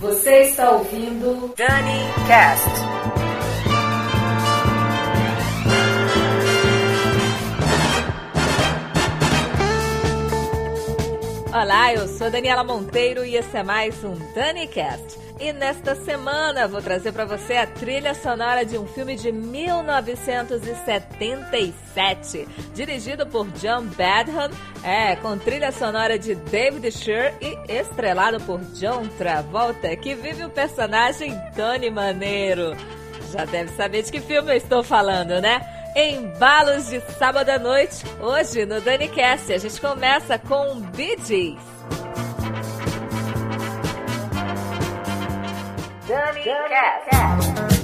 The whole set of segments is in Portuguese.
Você está ouvindo Dani Cast. Olá, eu sou Daniela Monteiro e esse é mais um DaniCast. E nesta semana vou trazer para você a trilha sonora de um filme de 1977, dirigido por John Badham, é, com trilha sonora de David Sher e estrelado por John Travolta, que vive o personagem Tony Maneiro. Já deve saber de que filme eu estou falando, né? Embalos de sábado à noite, hoje no DaniCast. A gente começa com Bee Gees. DaniCast. está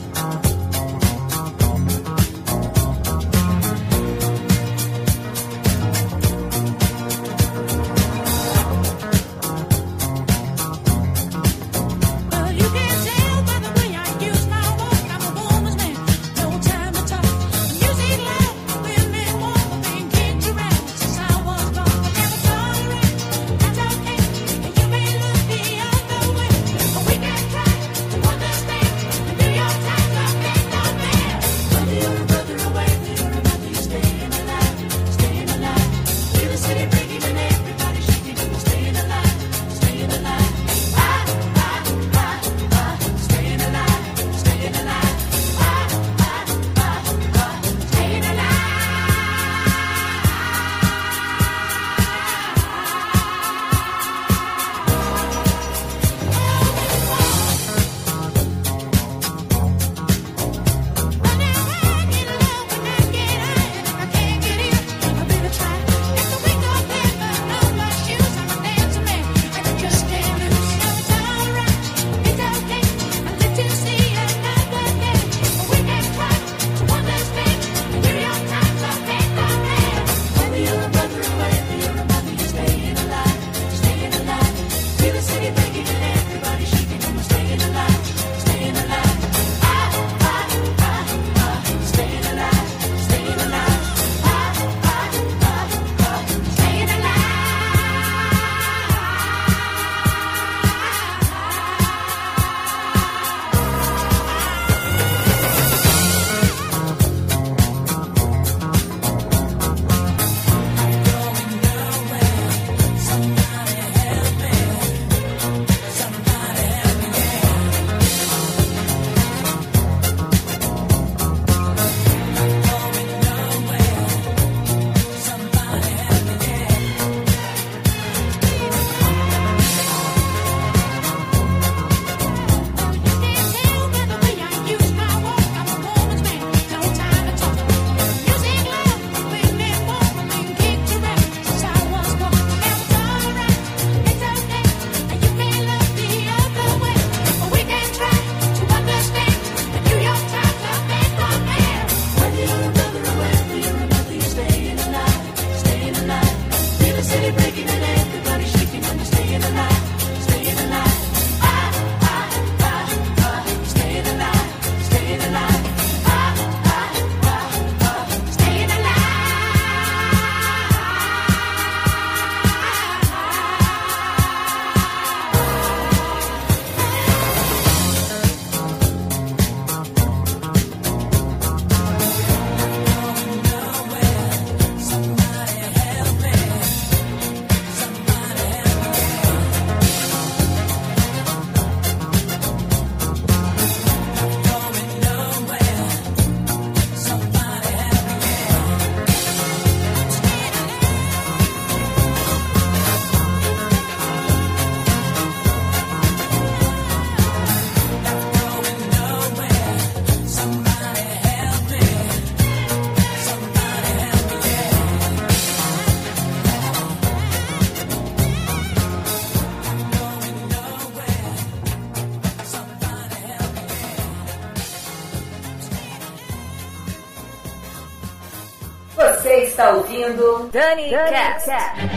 ouvindo Dani, Dani Cast. Cast.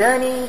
Ouvindo Dani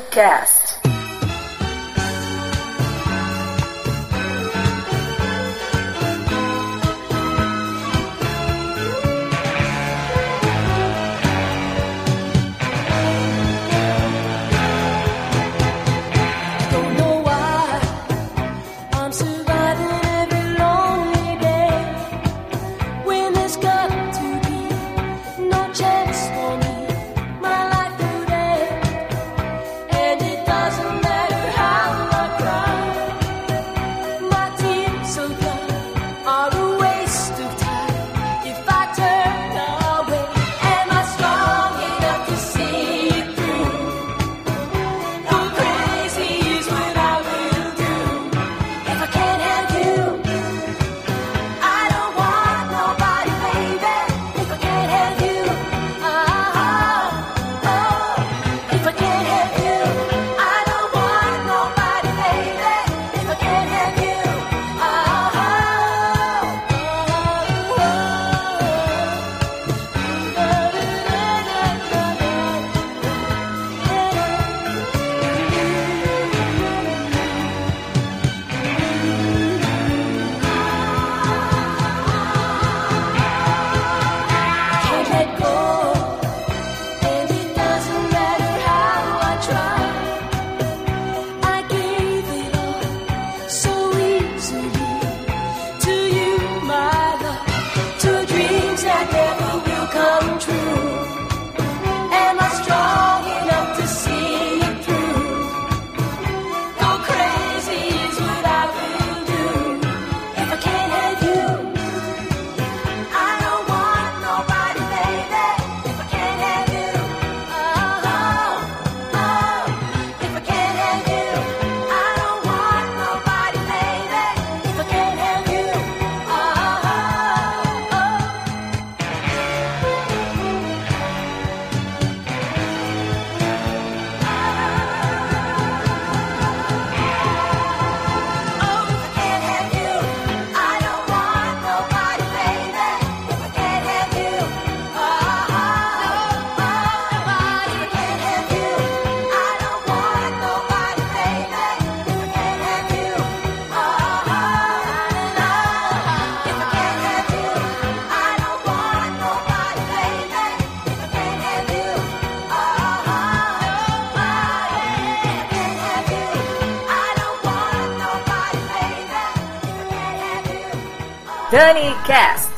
Cast. Dani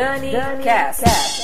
Dani, Dani Cast. Cast.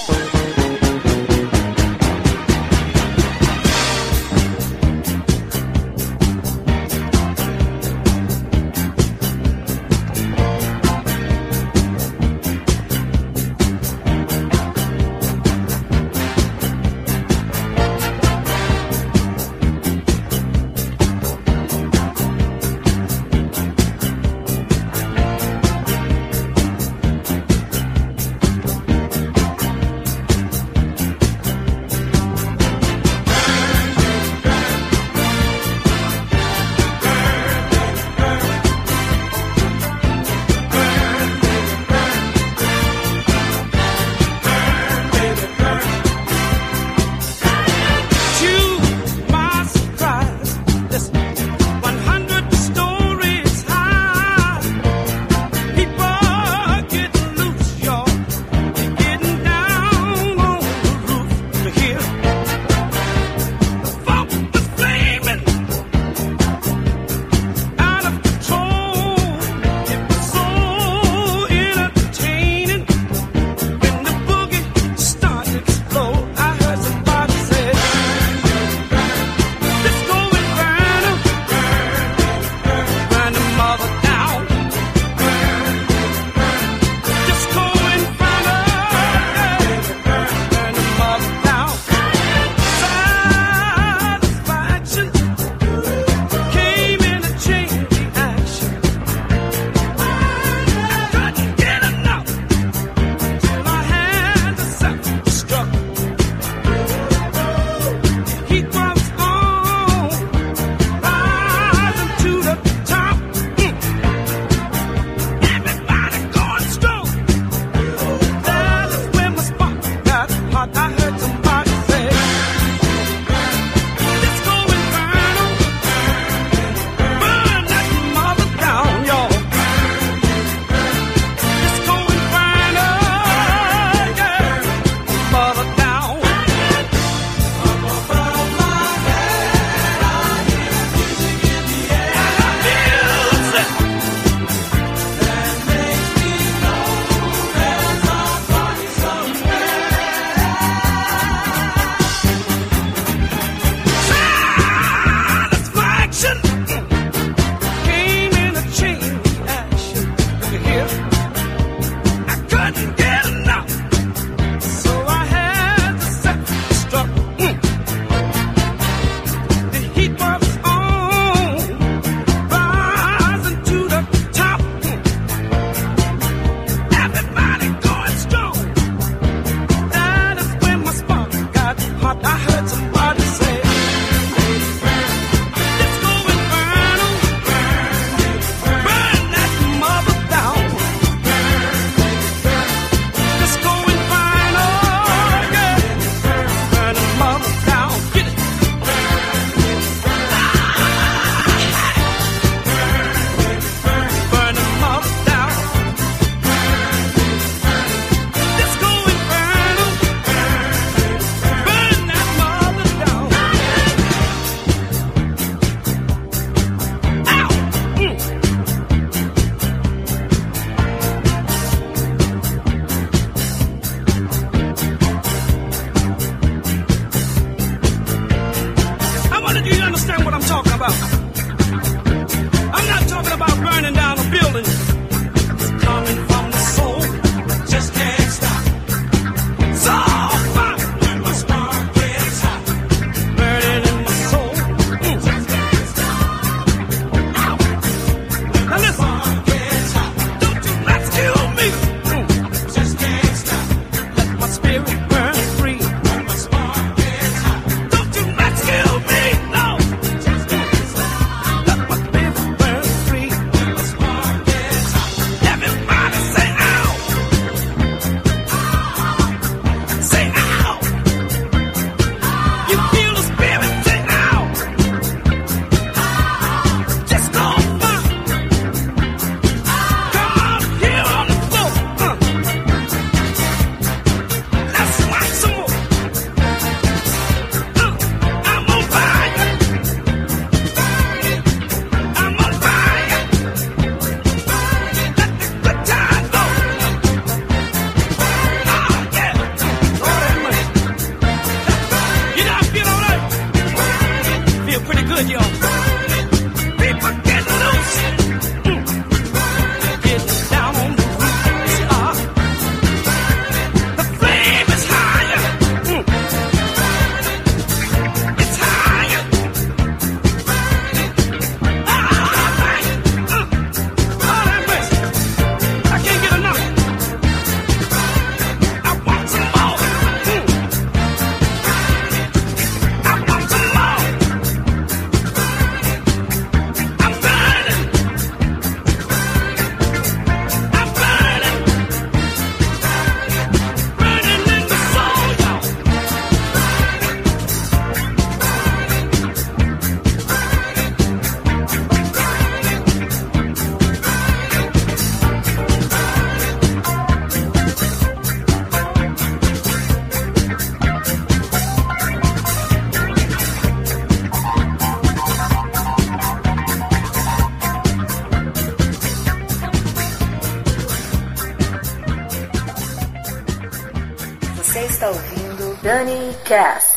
Cast.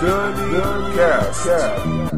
Good Cast. Cast.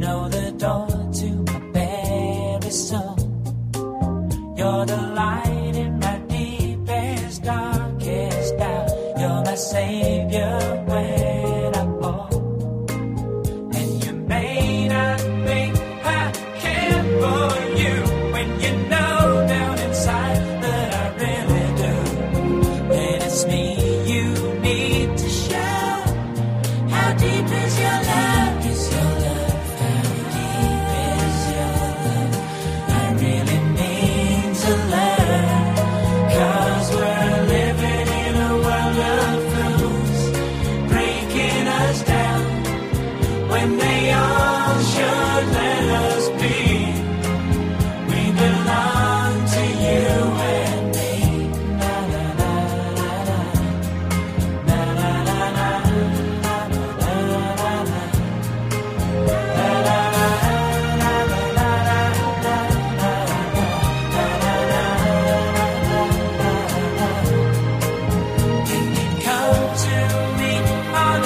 know the door to my very soul. You're the light.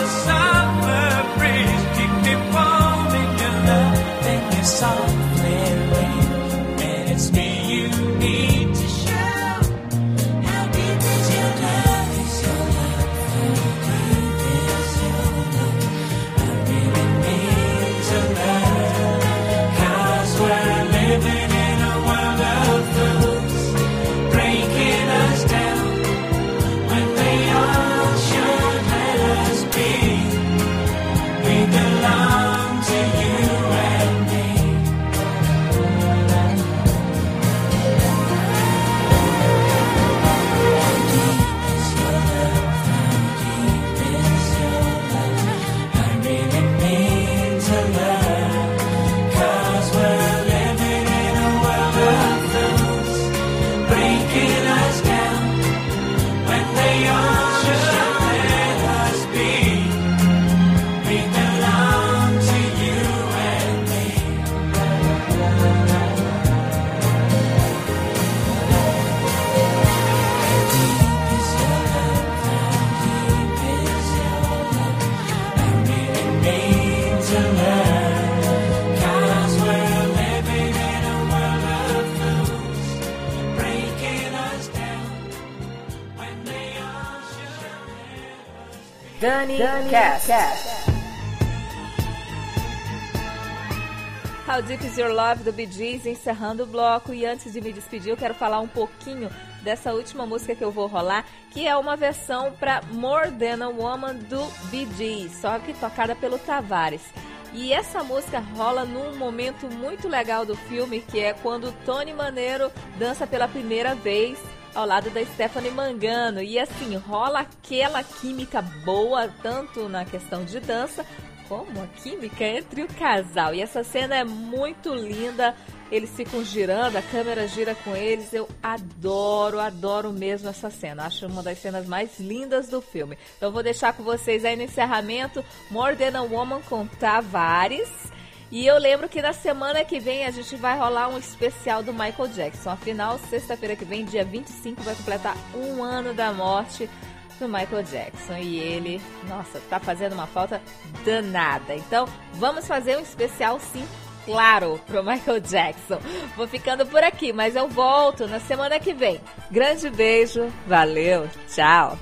the sun. Dani, Dani Cast. Cast. How Deep Is Your Love do Bee Gees encerrando o bloco e antes de me despedir eu quero falar um pouquinho dessa última música que eu vou rolar, que é uma versão para More Than a Woman do Bee Gees, só que tocada pelo Tavares. E essa música rola num momento muito legal do filme, que é quando Tony Maneiro dança pela primeira vez ao lado da Stephanie Mangano. E assim, rola aquela química boa, tanto na questão de dança, como a química entre o casal. E essa cena é muito linda. Eles ficam girando, a câmera gira com eles. Eu adoro, adoro mesmo essa cena. Acho uma das cenas mais lindas do filme. Então vou deixar com vocês aí no encerramento More Than a Woman com Tavares. E eu lembro que na semana que vem a gente vai rolar um especial do Michael Jackson. Afinal, sexta-feira que vem, dia 25, vai completar um ano da morte do Michael Jackson. E ele, nossa, tá fazendo uma falta danada. Então, vamos fazer um especial sim claro pro Michael Jackson. Vou ficando por aqui, mas eu volto na semana que vem. Grande beijo, valeu, tchau.